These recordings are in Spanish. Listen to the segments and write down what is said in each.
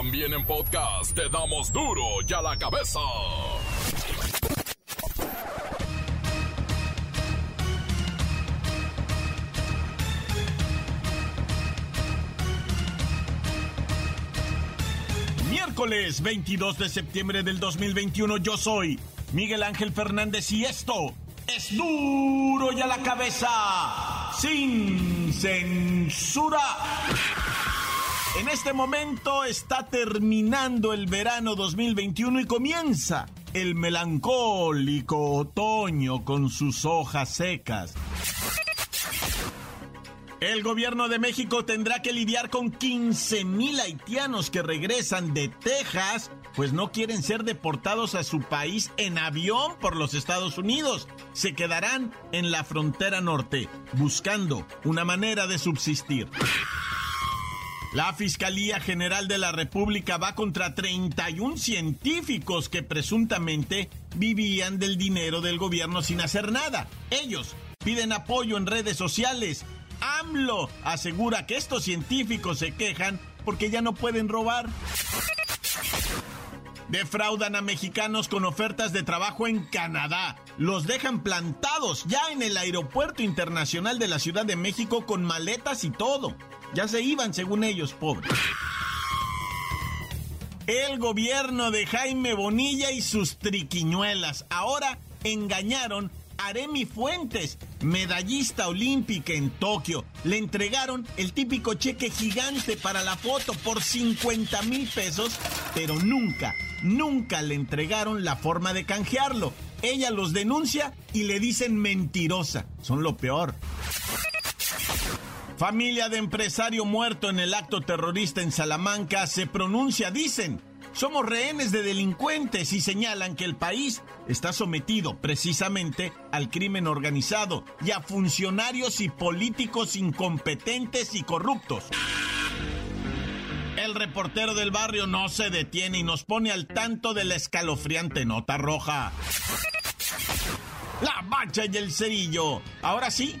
También en podcast te damos duro y a la cabeza. Miércoles 22 de septiembre del 2021 yo soy Miguel Ángel Fernández y esto es duro y a la cabeza sin censura. En este momento está terminando el verano 2021 y comienza el melancólico otoño con sus hojas secas. El gobierno de México tendrá que lidiar con 15 mil haitianos que regresan de Texas, pues no quieren ser deportados a su país en avión por los Estados Unidos. Se quedarán en la frontera norte, buscando una manera de subsistir. La Fiscalía General de la República va contra 31 científicos que presuntamente vivían del dinero del gobierno sin hacer nada. Ellos piden apoyo en redes sociales AMLO asegura que estos científicos se quejan porque ya no pueden robar. Defraudan a mexicanos con ofertas de trabajo en Canadá. Los dejan plantados ya en el aeropuerto internacional de la Ciudad de México con maletas y todo. Ya se iban, según ellos, pobres. El gobierno de Jaime Bonilla y sus triquiñuelas ahora engañaron Aremi Fuentes, medallista olímpica en Tokio. Le entregaron el típico cheque gigante para la foto por 50 mil pesos, pero nunca, nunca le entregaron la forma de canjearlo. Ella los denuncia y le dicen mentirosa. Son lo peor. Familia de empresario muerto en el acto terrorista en Salamanca se pronuncia, dicen, somos rehenes de delincuentes y señalan que el país está sometido precisamente al crimen organizado y a funcionarios y políticos incompetentes y corruptos. El reportero del barrio no se detiene y nos pone al tanto de la escalofriante nota roja. La bacha y el cerillo. Ahora sí,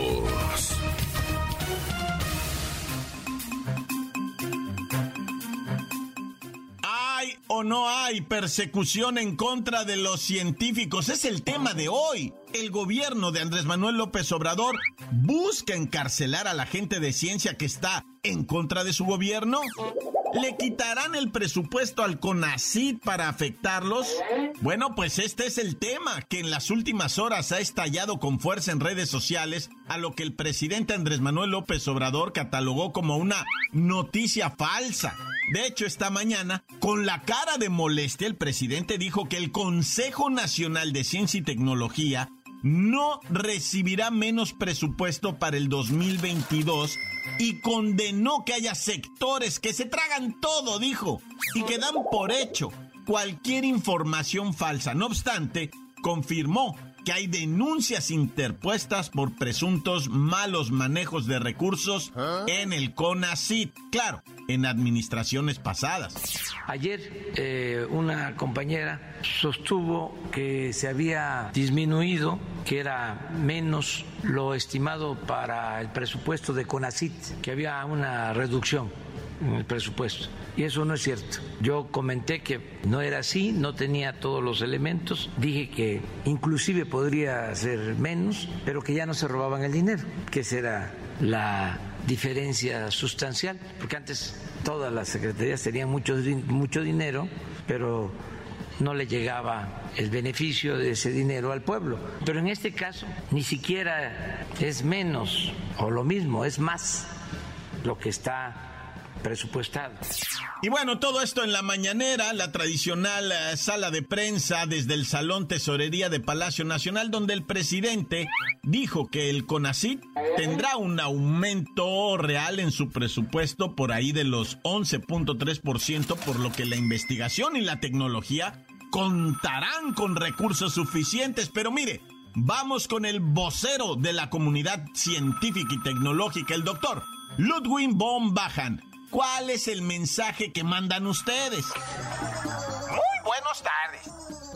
No hay persecución en contra de los científicos? Es el tema de hoy. El gobierno de Andrés Manuel López Obrador busca encarcelar a la gente de ciencia que está en contra de su gobierno. ¿Le quitarán el presupuesto al CONACID para afectarlos? Bueno, pues este es el tema que en las últimas horas ha estallado con fuerza en redes sociales, a lo que el presidente Andrés Manuel López Obrador catalogó como una noticia falsa. De hecho, esta mañana, con la cara de molestia, el presidente dijo que el Consejo Nacional de Ciencia y Tecnología no recibirá menos presupuesto para el 2022 y condenó que haya sectores que se tragan todo, dijo, y que dan por hecho cualquier información falsa. No obstante, confirmó que hay denuncias interpuestas por presuntos malos manejos de recursos en el CONACIT, claro, en administraciones pasadas. Ayer eh, una compañera sostuvo que se había disminuido, que era menos lo estimado para el presupuesto de CONACIT, que había una reducción en el presupuesto. Y eso no es cierto. Yo comenté que no era así, no tenía todos los elementos, dije que inclusive podría ser menos, pero que ya no se robaban el dinero, que esa era la diferencia sustancial, porque antes todas las secretarías tenían mucho, mucho dinero, pero no le llegaba el beneficio de ese dinero al pueblo. Pero en este caso ni siquiera es menos o lo mismo, es más lo que está presupuestado. Y bueno, todo esto en la mañanera, la tradicional eh, sala de prensa desde el Salón Tesorería de Palacio Nacional, donde el presidente dijo que el CONACIT tendrá un aumento real en su presupuesto por ahí de los 11.3%, por lo que la investigación y la tecnología contarán con recursos suficientes. Pero mire, vamos con el vocero de la comunidad científica y tecnológica, el doctor Ludwig von Bajan. ¿Cuál es el mensaje que mandan ustedes? Muy buenas tardes.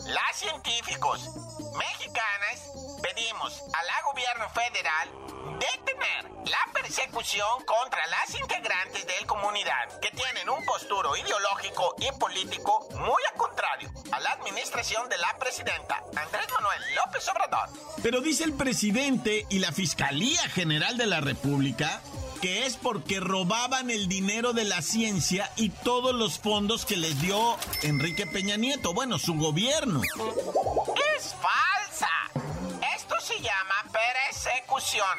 Las científicos mexicanas pedimos a la gobierno federal detener la persecución contra las integrantes de la comunidad que tienen un posturo ideológico y político muy a contrario a la administración de la presidenta Andrés Manuel López Obrador. Pero dice el presidente y la Fiscalía General de la República es porque robaban el dinero de la ciencia y todos los fondos que les dio Enrique Peña Nieto, bueno, su gobierno. Es falsa. Esto se llama persecución.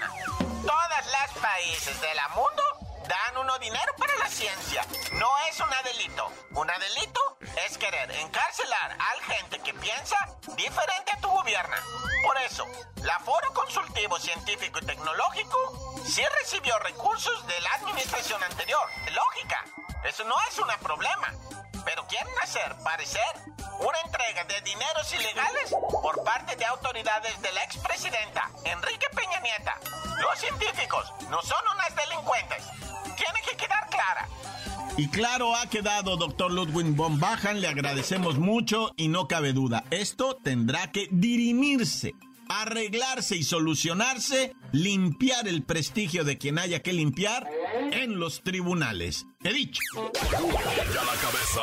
Todos los países del mundo dan uno dinero para la ciencia. No es un delito. Un delito es querer encarcelar a gente que piensa diferente a tu gobierno. Por eso, la Foro Consultivo Científico y Tecnológico sí recibió recursos de la administración anterior. Lógica. Eso no es un problema. Pero quieren hacer parecer una entrega de dineros ilegales por parte de autoridades de la expresidenta Enrique Peña Nieta. Los científicos no son unas delincuentes. Tiene que quedar clara. Y claro, ha quedado, doctor Ludwig von Bajan, le agradecemos mucho y no cabe duda, esto tendrá que dirimirse, arreglarse y solucionarse, limpiar el prestigio de quien haya que limpiar en los tribunales. He dicho. Ya la cabeza.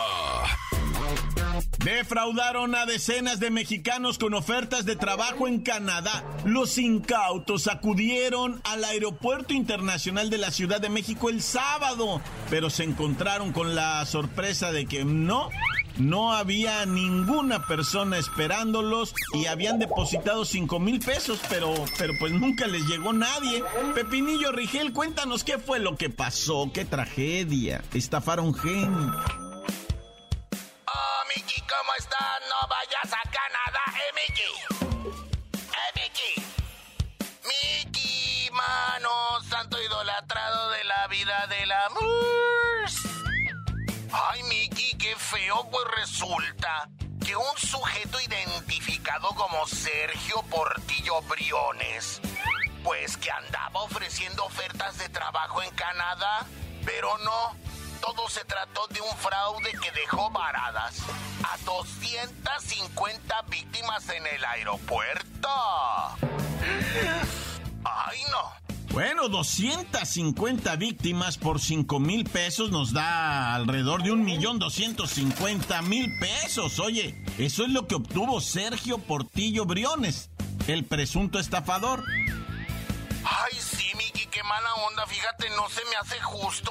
Defraudaron a decenas de mexicanos con ofertas de trabajo en Canadá. Los incautos acudieron al Aeropuerto Internacional de la Ciudad de México el sábado, pero se encontraron con la sorpresa de que no, no había ninguna persona esperándolos y habían depositado 5 mil pesos, pero, pero pues nunca les llegó nadie. Pepinillo Rigel, cuéntanos qué fue lo que pasó, qué tragedia. Estafaron gente. ¿cómo estás? No vayas a Canadá, eh, Mickey. Eh, Mickey. Mickey, mano, santo idolatrado de la vida del amor. Feo, pues resulta que un sujeto identificado como Sergio Portillo Briones, pues que andaba ofreciendo ofertas de trabajo en Canadá, pero no, todo se trató de un fraude que dejó varadas a 250 víctimas en el aeropuerto. ¡Ay, no! Bueno, 250 víctimas por 5 mil pesos nos da alrededor de un millón mil pesos. Oye, eso es lo que obtuvo Sergio Portillo Briones, el presunto estafador. Ay, sí, Miki, qué mala onda, fíjate, no se me hace justo.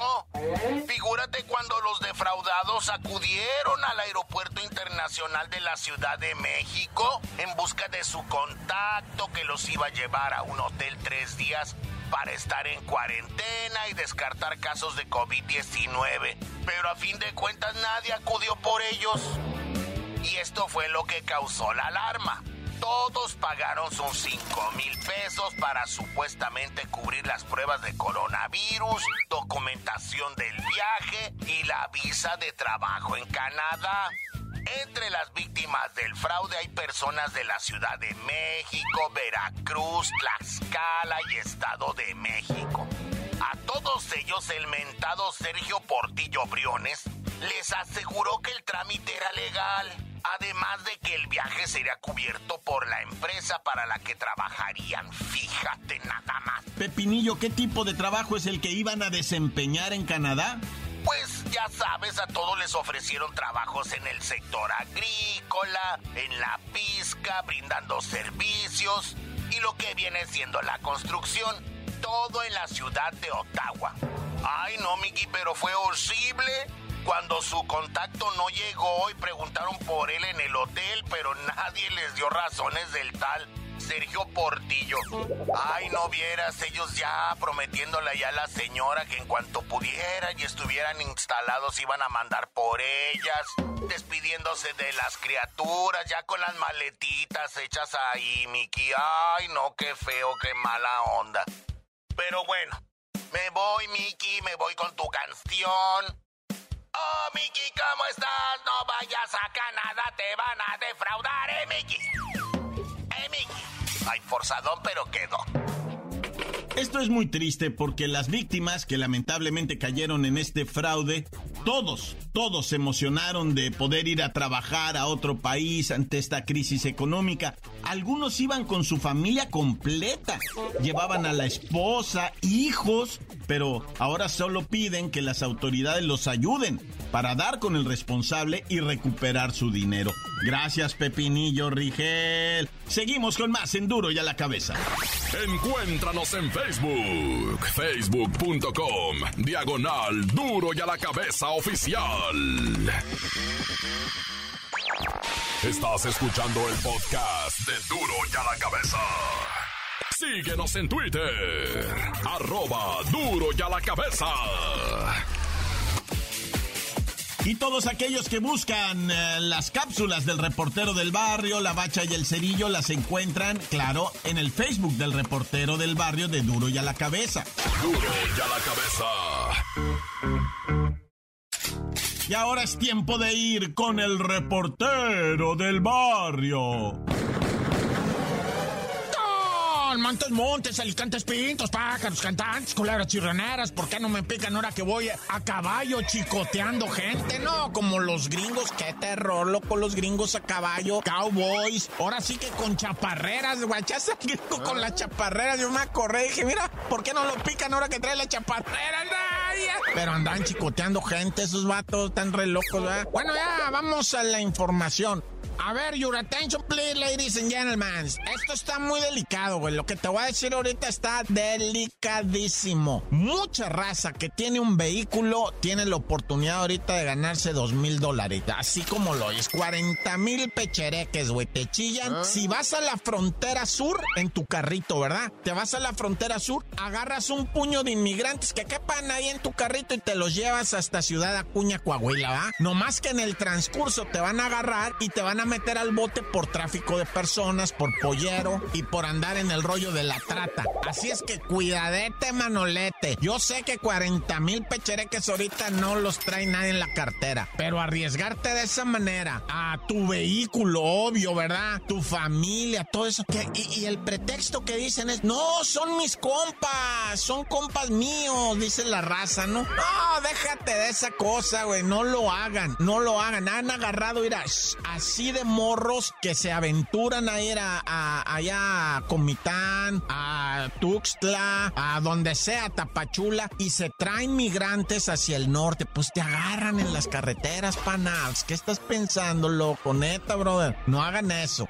Figúrate cuando los defraudados acudieron al Aeropuerto Internacional de la Ciudad de México en busca de su contacto que los iba a llevar a un hotel tres días para estar en cuarentena y descartar casos de COVID-19. Pero a fin de cuentas nadie acudió por ellos. Y esto fue lo que causó la alarma todos pagaron sus 5 mil pesos para supuestamente cubrir las pruebas de coronavirus, documentación del viaje y la visa de trabajo en Canadá. Entre las víctimas del fraude hay personas de la Ciudad de México, Veracruz, Tlaxcala y Estado de México. A todos ellos el mentado Sergio Portillo Briones les aseguró que el trámite era legal Además de que el viaje sería cubierto por la empresa para la que trabajarían, fíjate nada más. Pepinillo, ¿qué tipo de trabajo es el que iban a desempeñar en Canadá? Pues ya sabes, a todos les ofrecieron trabajos en el sector agrícola, en la pizca, brindando servicios y lo que viene siendo la construcción, todo en la ciudad de Ottawa. Ay, no, Miki, pero fue horrible cuando su contacto no llegó y preguntaron por él en el hotel, pero nadie les dio razones del tal. Sergio Portillo. Ay, no vieras, ellos ya prometiéndole ya a la señora que en cuanto pudieran y estuvieran instalados iban a mandar por ellas, despidiéndose de las criaturas, ya con las maletitas hechas ahí, Miki. Ay, no, qué feo, qué mala onda. Pero bueno, me voy, Miki, me voy con tu canción. Oh, Miki, ¿cómo estás? No vayas a Canadá, te van a defraudar, ¿eh, Miki? Ay, forzadón, pero quedó. Esto es muy triste porque las víctimas que lamentablemente cayeron en este fraude, todos, todos se emocionaron de poder ir a trabajar a otro país ante esta crisis económica. Algunos iban con su familia completa, llevaban a la esposa, hijos, pero ahora solo piden que las autoridades los ayuden para dar con el responsable y recuperar su dinero. Gracias, Pepinillo Rigel. Seguimos con más en Duro y a la cabeza. Encuéntranos en Facebook, facebook.com, diagonal Duro y a la cabeza oficial. Estás escuchando el podcast de Duro y a la cabeza. Síguenos en Twitter, arroba Duro y a la cabeza. Y todos aquellos que buscan eh, las cápsulas del reportero del barrio, la bacha y el cerillo, las encuentran, claro, en el Facebook del reportero del barrio de Duro y a la cabeza. Duro y a la cabeza. Y ahora es tiempo de ir con el reportero del barrio. Montes, montes, alicantes, pintos, pájaros, cantantes, culebras chirroneras. ¿Por qué no me pican ahora que voy a caballo chicoteando gente? No, como los gringos, qué terror, loco, los gringos a caballo, cowboys. Ahora sí que con chaparreras, guachas, gringo con las chaparreras. Yo me acordé y dije, mira, ¿por qué no lo pican ahora que trae la chaparrera? Pero andan chicoteando gente, esos vatos tan re locos, ¿verdad? Bueno, ya, vamos a la información. A ver, your attention, please, ladies and gentlemen. Esto está muy delicado, güey. Lo que te voy a decir ahorita está delicadísimo. Mucha raza que tiene un vehículo tiene la oportunidad ahorita de ganarse dos mil dólares. Así como lo es. 40 mil pechereques, güey. Te chillan. Si vas a la frontera sur en tu carrito, ¿verdad? Te vas a la frontera sur, agarras un puño de inmigrantes que quepan ahí en tu carrito y te los llevas hasta Ciudad Acuña, Coahuila, ¿va? No más que en el transcurso te van a agarrar y te van a meter al bote por tráfico de personas, por pollero y por andar en el rollo de la trata. Así es que cuidadete, manolete. Yo sé que 40 mil pechereques ahorita no los trae nadie en la cartera, pero arriesgarte de esa manera a tu vehículo, obvio, ¿verdad? Tu familia, todo eso. y, y, el pretexto que dicen es, no, son mis compas, son compas míos, dice la raza, ¿no? No, déjate de esa cosa, güey, no lo hagan, no lo hagan. Han agarrado, mira, así de morros que se aventuran a ir a, allá a Comitán, a Tuxtla, a donde sea, Tapachula, y se traen migrantes hacia el norte. Pues te agarran en las carreteras, panas. ¿Qué estás pensando, loco? Neta, brother. No hagan eso.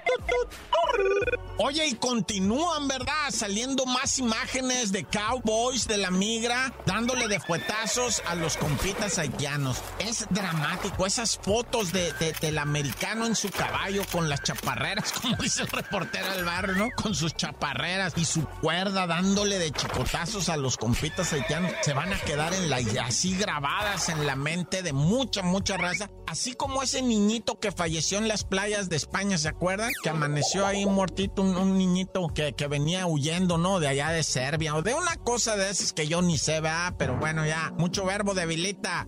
Oye, y continúan, ¿verdad? Saliendo más imágenes de cowboys de la migra, dándole de fuetazos a los compitas haitianos. Es dramático, esas fotos de, del americano en su caballo con las chaparreras, como dice el reportero del barrio, ¿no? Con sus chaparreras y su cuerda dándole de chicotazos a los compitas haitianos. Se van a quedar en la, así grabadas en la mente de mucha, mucha raza. Así como ese niñito que falleció en las playas de España, ¿se acuerdan? Que amaneció ahí muertito, un, niñito que, que, venía huyendo, ¿no? De allá de Serbia o de una cosa de esas que yo ni sé, ¿verdad? Pero bueno, ya, mucho verbo debilita.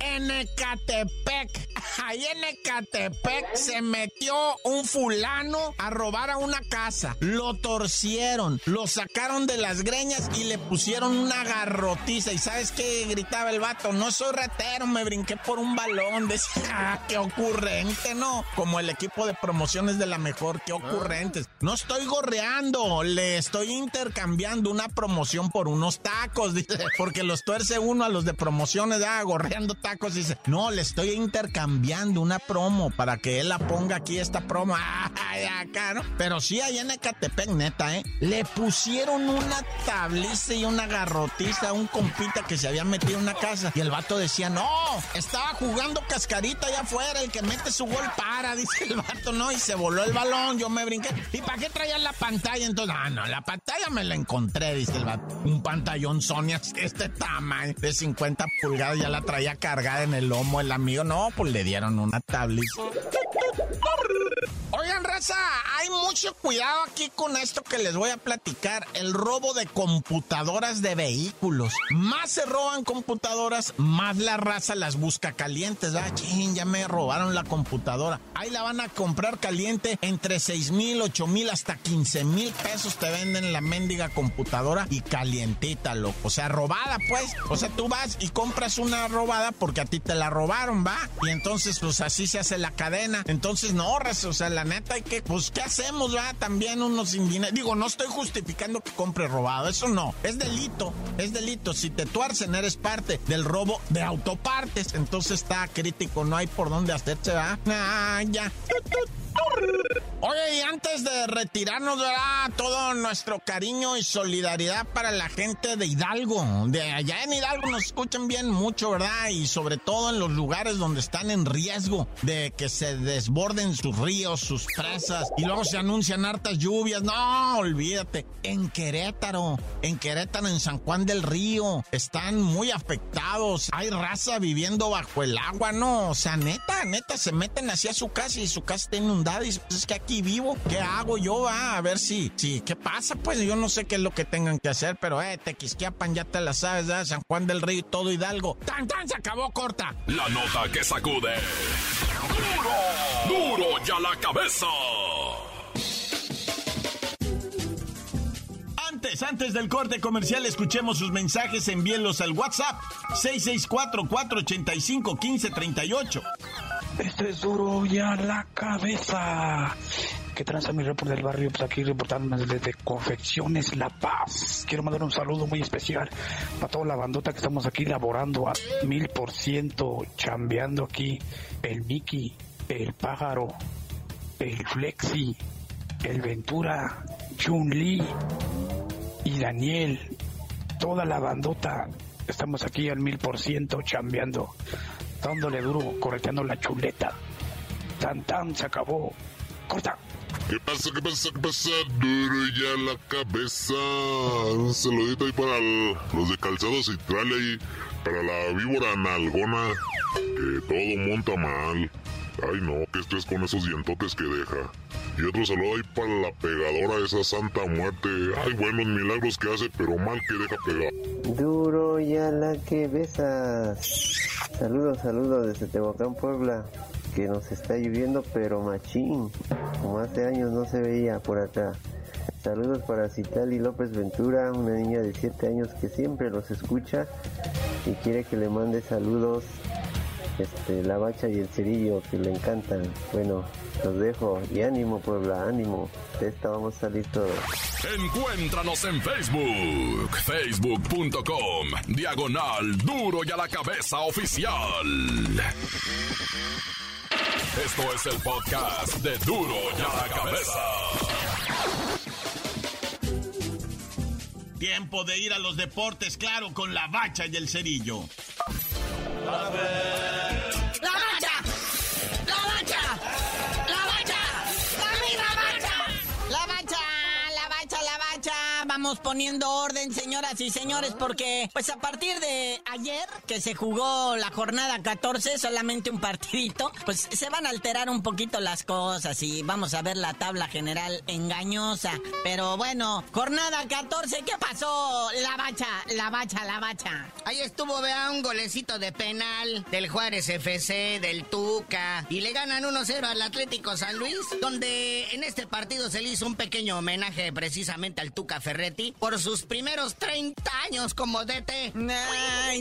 En Ecatepec, ahí en Ecatepec se metió un fulano a robar a una casa. Lo torcieron, lo sacaron de las greñas y le pusieron una garrotiza. ¿Y sabes qué gritaba el vato? No soy ratero, me brinqué por un balón. Decía, ah, qué ocurrente, ¿no? Como el equipo de promociones de la mejor, qué ocurrentes. No estoy gorreando, le estoy intercambiando una promoción por unos tacos, porque los tuerce uno a los de promociones, ah, gorreando tacos, dice, no, le estoy intercambiando una promo para que él la ponga aquí esta promo. allá acá, ¿no? Pero sí, allá en Ecatepec, neta, ¿eh? Le pusieron una tabliza y una garrotiza a un compita que se había metido en una casa. Y el vato decía, no, estaba jugando cascarita allá afuera, el que mete su gol para, dice el vato, ¿no? Y se voló el balón, yo me brinqué. ¿Y para qué traían la pantalla? Entonces, ah, no, la pantalla me la encontré, dice el vato. Un pantallón Sony este tamaño de 50 pulgadas, ya la traía cargada en el lomo el amigo. No, pues le dieron una tabliza. Oigan, raza, hay mucho cuidado aquí con esto que les voy a platicar. El robo de computadoras de vehículos. Más se roban computadoras, más la raza las busca calientes. Ah, ching, ya me robaron la computadora. Ahí la van a comprar caliente entre 6 mil, 8 mil, hasta 15 mil pesos te venden la mendiga computadora y calientita, loco. O sea, robada, pues. O sea, tú vas y compras una robada porque a ti te la robaron, va. Y entonces, pues así se hace la cadena. Entonces, no, raza, o sea, la neta hay que, pues, ¿qué hacemos, va? También unos sin Digo, no estoy justificando que compre robado, eso no. Es delito, es delito. Si te tuercen, eres parte del robo de autopartes. Entonces está crítico, no hay por dónde hacerse, va. Ah, ya. Oye, y antes de retirarnos, ¿verdad? Todo nuestro cariño y solidaridad para la gente de Hidalgo. De allá en Hidalgo nos escuchan bien mucho, ¿verdad? Y sobre todo en los lugares donde están en riesgo de que se desborden sus ríos, sus presas, y luego se anuncian hartas lluvias. No, olvídate. En Querétaro, en Querétaro, en San Juan del Río, están muy afectados. Hay raza viviendo bajo el agua, ¿no? O sea, neta, neta, se meten hacia su casa y su casa está inundada. Pues es que aquí vivo, ¿qué hago yo? va a ver si, si, ¿qué pasa? Pues yo no sé qué es lo que tengan que hacer, pero eh, Tequisquiapan ya te la sabes, ¿verdad? San Juan del Río y todo Hidalgo. ¡Tan, tan! Se acabó corta. La nota que sacude. ¡Duro! ¡Duro ya la cabeza! Antes, antes del corte comercial, escuchemos sus mensajes, envíenlos al WhatsApp 664-485-1538. Este es duro ya la cabeza. ¿Qué transa mi reporte del barrio? Pues aquí reportándome desde Confecciones La Paz. Quiero mandar un saludo muy especial para toda la bandota que estamos aquí laborando a mil por ciento, chambeando aquí. El Mickey, el Pájaro, el Flexi, el Ventura, Chun Li y Daniel. Toda la bandota. Estamos aquí al mil por ciento chambeando dándole duro, correteando la chuleta. Tan tan se acabó. Corta. ¿Qué pasa? ¿Qué pasa? ¿Qué pasa? Duro ya la cabeza. Un saludito ahí para los de Calzado Citral ahí. Para la víbora nalgona. Que todo monta mal. Ay no, que estrés con esos dientotes que deja. Y otro saludo ahí para la pegadora, esa santa muerte. Ay, buenos milagros que hace, pero mal que deja pegar. Duro ya la que besas. Saludos, saludos desde Tehuacán, Puebla, que nos está lloviendo, pero machín, como hace años no se veía por acá. Saludos para Citali López Ventura, una niña de 7 años que siempre los escucha y quiere que le mande saludos este, la bacha y el cerillo que le encantan. Bueno, los dejo y ánimo Puebla, ánimo. De esta vamos a salir todos. Encuéntranos en Facebook, facebook.com, diagonal duro y a la cabeza oficial. Esto es el podcast de duro y a la cabeza. Tiempo de ir a los deportes, claro, con la bacha y el cerillo. Poniendo orden, señoras y señores, porque pues a partir de ayer que se jugó la jornada 14, solamente un partidito, pues se van a alterar un poquito las cosas y vamos a ver la tabla general engañosa. Pero bueno, jornada 14, ¿qué pasó? La bacha, la bacha, la bacha. Ahí estuvo, vea, un golecito de penal del Juárez FC, del Tuca, y le ganan 1-0 al Atlético San Luis, donde en este partido se le hizo un pequeño homenaje precisamente al Tuca Ferret Ferretti por sus primeros 30 años como DT.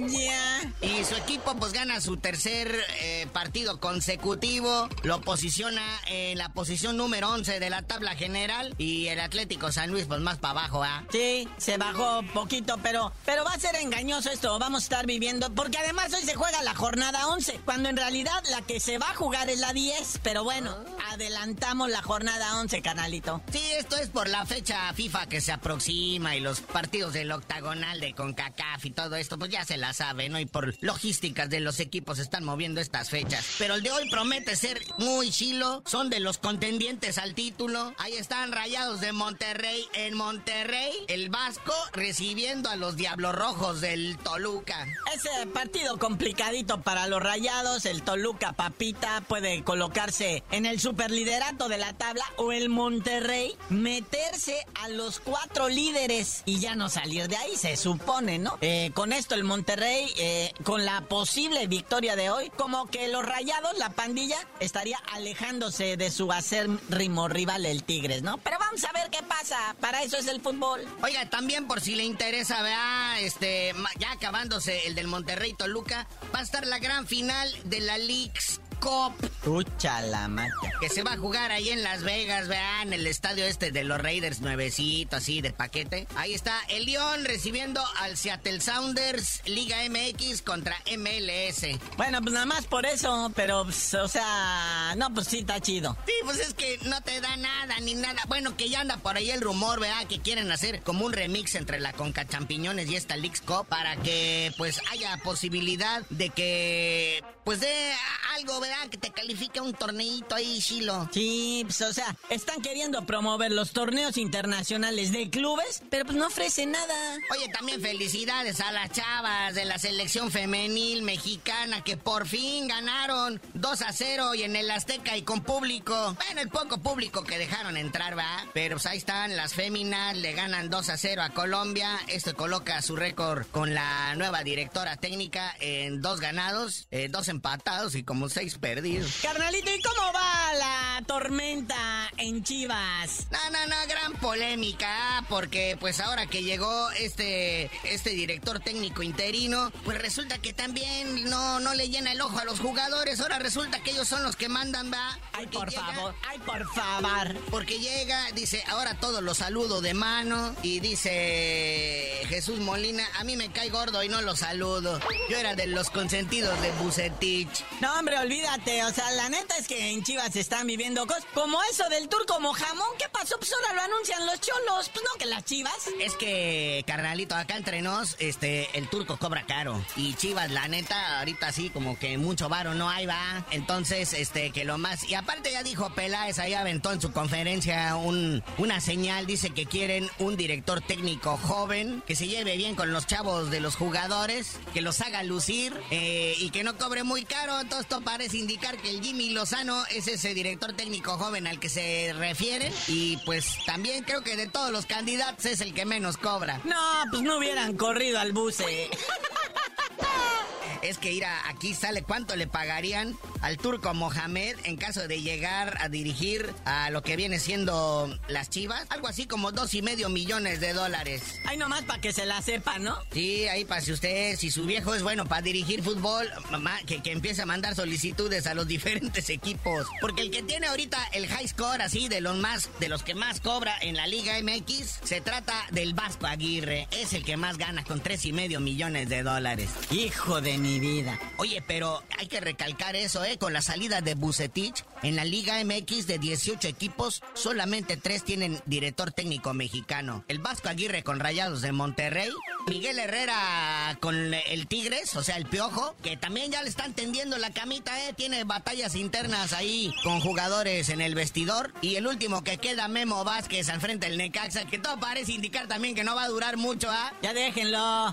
ya. Y su equipo pues gana su tercer eh, partido consecutivo, lo posiciona en la posición número 11 de la tabla general y el Atlético San Luis pues más para abajo, ¿ah? Sí, se bajó poquito, pero, pero va a ser engañoso esto, vamos a estar viviendo, porque además hoy se juega la jornada 11, cuando en realidad la que se va a jugar es la 10, pero bueno, adelantamos la jornada 11, canalito. Sí, esto es por la fecha FIFA que se aproxima y los partidos del octagonal de CONCACAF y todo esto, pues ya se la sabe, ¿no? Y por logísticas de los equipos están moviendo estas fechas. Pero el de hoy promete ser muy chilo, son de los contendientes al título. Ahí están rayados de Monterrey en Monterrey, el Vasco recibiendo a los Diablos Rojos del Toluca. Ese partido complicadito para los rayados, el Toluca Papita puede colocarse en el superliderato de la tabla o el Monterrey meterse a los cuatro líderes y ya no salir de ahí, se supone, ¿no? Eh, con esto el Monterrey, eh, con la posible victoria de hoy, como que los rayados, la pandilla, estaría alejándose de su acérrimo rival, el Tigres, ¿no? Pero vamos a ver qué pasa, para eso es el fútbol. Oiga, también por si le interesa, vea, este, ya acabándose el del Monterrey Toluca, va a estar la gran final de la Leagues Cop. Pucha la macha. Que se va a jugar ahí en Las Vegas, vean, el estadio este de los Raiders nuevecito, así de paquete. Ahí está el León recibiendo al Seattle Sounders, Liga MX contra MLS. Bueno, pues nada más por eso, pero, pues, o sea, no, pues sí está chido. Sí, pues es que no te da nada ni nada. Bueno, que ya anda por ahí el rumor, ¿verdad? Que quieren hacer como un remix entre la Conca Champiñones y esta Leagues Cup para que, pues, haya posibilidad de que, pues, de algo, ¿verdad? Que te califique un torneito ahí, Chilo. Sí, pues, o sea, están queriendo promover los torneos internacionales de clubes, pero pues no ofrecen nada. Oye, también felicidades a las chavas de la selección femenil mexicana que por fin ganaron 2 a 0 y en el Azteca y con público. Bueno, el poco público que dejaron entrar, va. Pero pues ahí están las féminas, le ganan 2 a 0 a Colombia. Esto coloca su récord con la nueva directora técnica en dos ganados, eh, dos empatados y como seis perdidos. Carnalito, ¿y cómo va la tormenta en Chivas? No, no, no, gran polémica, porque pues ahora que llegó este, este director técnico interino, pues resulta que también no, no le llena el ojo a los jugadores, ahora resulta que ellos son los que mandan, va. Ay, por favor, ay, por favor. Porque llega, dice, ahora todos los saludo de mano, y dice Jesús Molina, a mí me cae gordo y no lo saludo. Yo era de los consentidos de Bucetich. No, hombre, olvídate, o sea, la neta es que en Chivas están viviendo cosas como eso del como jamón. ¿Qué pasó? Pues ahora lo anuncian los cholos, pues no que las Chivas. Es que, carnalito, acá entre nos, este, el turco cobra caro. Y Chivas, la neta, ahorita sí, como que mucho varo no hay, va. Entonces, este, que lo más. Y aparte ya dijo Peláez, ahí aventó en su conferencia un, una señal, dice que quieren un director técnico joven, que se lleve bien con los chavos de los jugadores, que los haga lucir eh, y que no cobre muy caro. Todo esto parece indicar que el Jimmy Lozano es ese director técnico joven al que se refieren. Y pues también creo que de todos los candidatos es el que menos cobra. No, pues no hubieran corrido al buce. es que ir a, aquí sale cuánto le pagarían al turco Mohamed en caso de llegar a dirigir a lo que viene siendo las Chivas. Algo así como dos y medio millones de dólares. Ahí nomás para que se la sepa, ¿no? Sí, ahí para si usted, si su viejo es bueno para dirigir fútbol, mamá, que, que empiece a mandar solicitudes a los diferentes equipos. Porque el que tiene ahorita el high score así de los más, de los que más cobra en la Liga MX, se trata del Vasco Aguirre. Es el que más gana con tres y medio millones de dólares. Hijo de mi vida. Oye, pero hay que recalcar eso, ¿eh? Con la salida de Bucetich, en la Liga MX de 18 equipos, solamente tres tienen director técnico mexicano. El Vasco Aguirre con Rayados de Monterrey, Miguel Herrera con el Tigres, o sea, el Piojo, que también ya le están tendiendo la camita, ¿eh? Tiene batallas internas ahí con jugadores en el vestidor. Y el último que queda, Memo Vázquez al frente del Necaxa, que todo parece indicar también que no va a durar mucho, ¿ah? Ya déjenlo.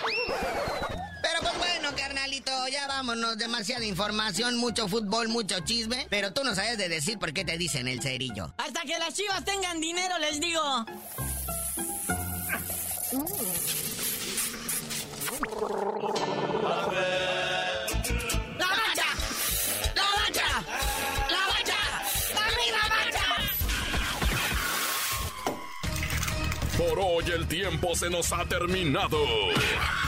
Pero pues bueno, carnalito, ya vámonos. Demasiada información, mucho fútbol, mucho chisme. Pero tú no sabes de decir por qué te dicen el cerillo. Hasta que las chivas tengan dinero, les digo. Por hoy el tiempo se nos ha terminado.